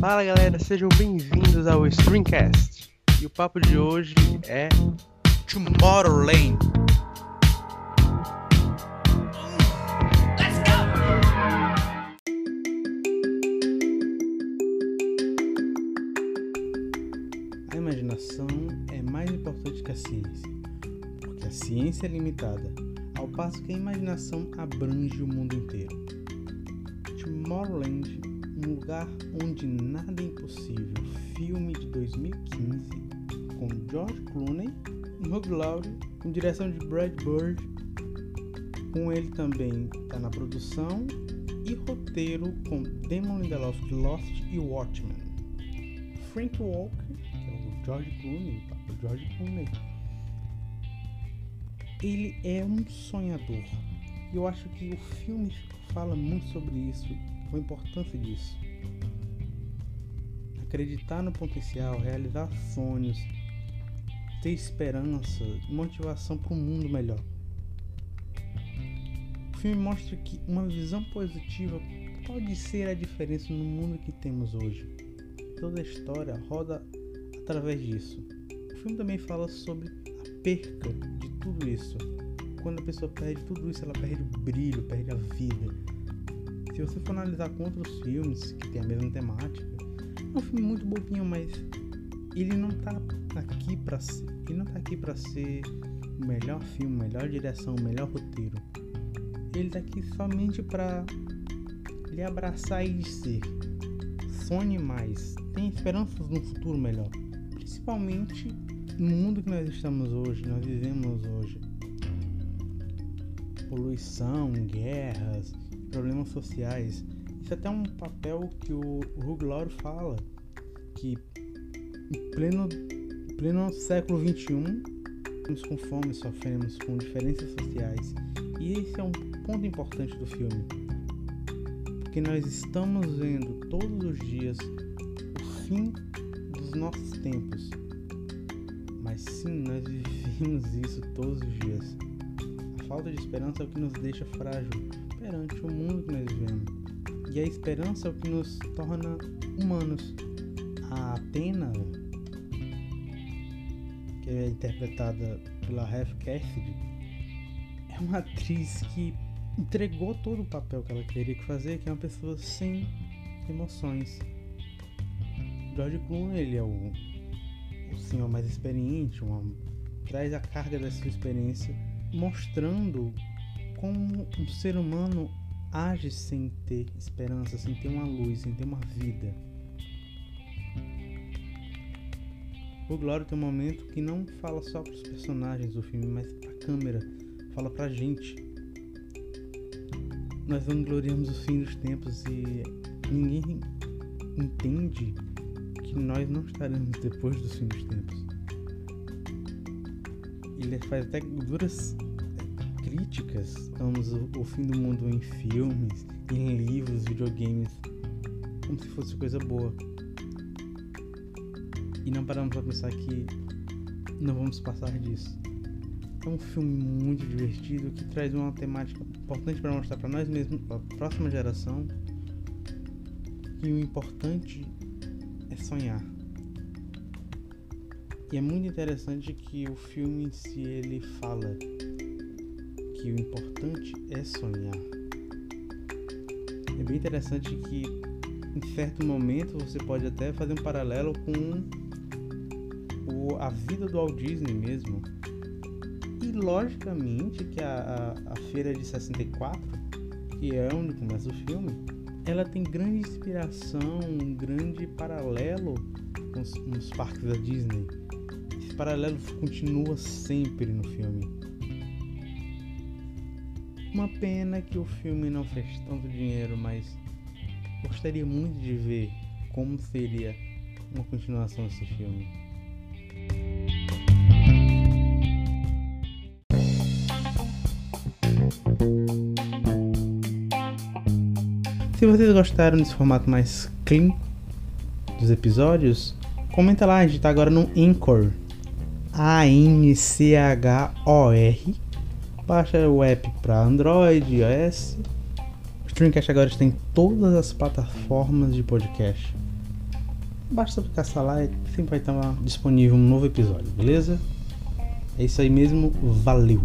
Fala galera, sejam bem-vindos ao Streamcast. E o papo de hoje é Tomorrowland. A imaginação é mais importante que a ciência, porque a ciência é limitada, ao passo que a imaginação abrange o mundo inteiro. Tomorrowland, um lugar onde nada é impossível, filme de 2015, com George Clooney Hugh Laurie, com direção de Brad Bird, com ele também está na produção e roteiro com Damon Lindelof de Lost e Watchmen. Frank Walker, que é o George Clooney, o George Clooney, ele é um sonhador. Eu acho que o filme fala muito sobre isso, a importância disso. Acreditar no potencial, realizar sonhos, ter esperança, motivação para um mundo melhor. O filme mostra que uma visão positiva pode ser a diferença no mundo que temos hoje. Toda a história roda através disso. O filme também fala sobre a perca de tudo isso. Quando a pessoa perde tudo isso, ela perde o brilho, perde a vida. Se você for analisar com outros filmes que tem a mesma temática, é um filme muito bobinho, mas ele não tá aqui para ser, ele não tá aqui para ser o melhor filme, melhor direção, melhor roteiro. Ele tá aqui somente para lhe abraçar e dizer: sonhe mais, tenha esperanças no futuro melhor, principalmente no mundo que nós estamos hoje, nós vivemos hoje. Poluição, guerras, problemas sociais. Isso é até um papel que o Hugh Laurie fala que em pleno, pleno século XXI estamos com fome, sofremos com diferenças sociais. E esse é um ponto importante do filme. Porque nós estamos vendo todos os dias o fim dos nossos tempos. Mas sim, nós vivemos isso todos os dias. A falta de esperança é o que nos deixa frágil perante o mundo que nós vivemos. E a esperança é o que nos torna humanos. A Atena, que é interpretada pela Ref Cassidy, é uma atriz que entregou todo o papel que ela queria fazer, que é uma pessoa sem emoções. George Clooney, ele é o, o senhor mais experiente, uma, traz a carga da sua experiência, mostrando como um ser humano age sem ter esperança, sem ter uma luz, sem ter uma vida. O Glória tem um momento que não fala só para os personagens do filme, mas para a câmera, fala para a gente. Nós vangloriamos o fim dos tempos e ninguém entende que nós não estaremos depois do fim dos tempos. Ele faz até duras críticas estamos o, fim do mundo em filmes, em livros, videogames, como se fosse coisa boa. E não paramos para pensar que não vamos passar disso. É um filme muito divertido que traz uma temática importante para mostrar para nós mesmos, para a próxima geração, que o importante é sonhar. E é muito interessante que o filme si ele fala que o importante é sonhar. É bem interessante que em certo momento você pode até fazer um paralelo com o, a vida do Walt Disney mesmo. E logicamente que a, a, a feira de 64, que é onde começa o filme, ela tem grande inspiração, um grande paralelo com os, com os parques da Disney. Esse paralelo continua sempre no filme. Uma pena que o filme não fez tanto dinheiro, mas gostaria muito de ver como seria uma continuação desse filme. Se vocês gostaram desse formato mais clean dos episódios, comenta lá, a gente tá agora no Anchor. A-N-C-H-O-R. Baixa o app para Android, iOS. O Streamcast agora está em todas as plataformas de podcast. Basta caçar lá, sempre vai estar disponível um novo episódio, beleza? É isso aí mesmo, valeu!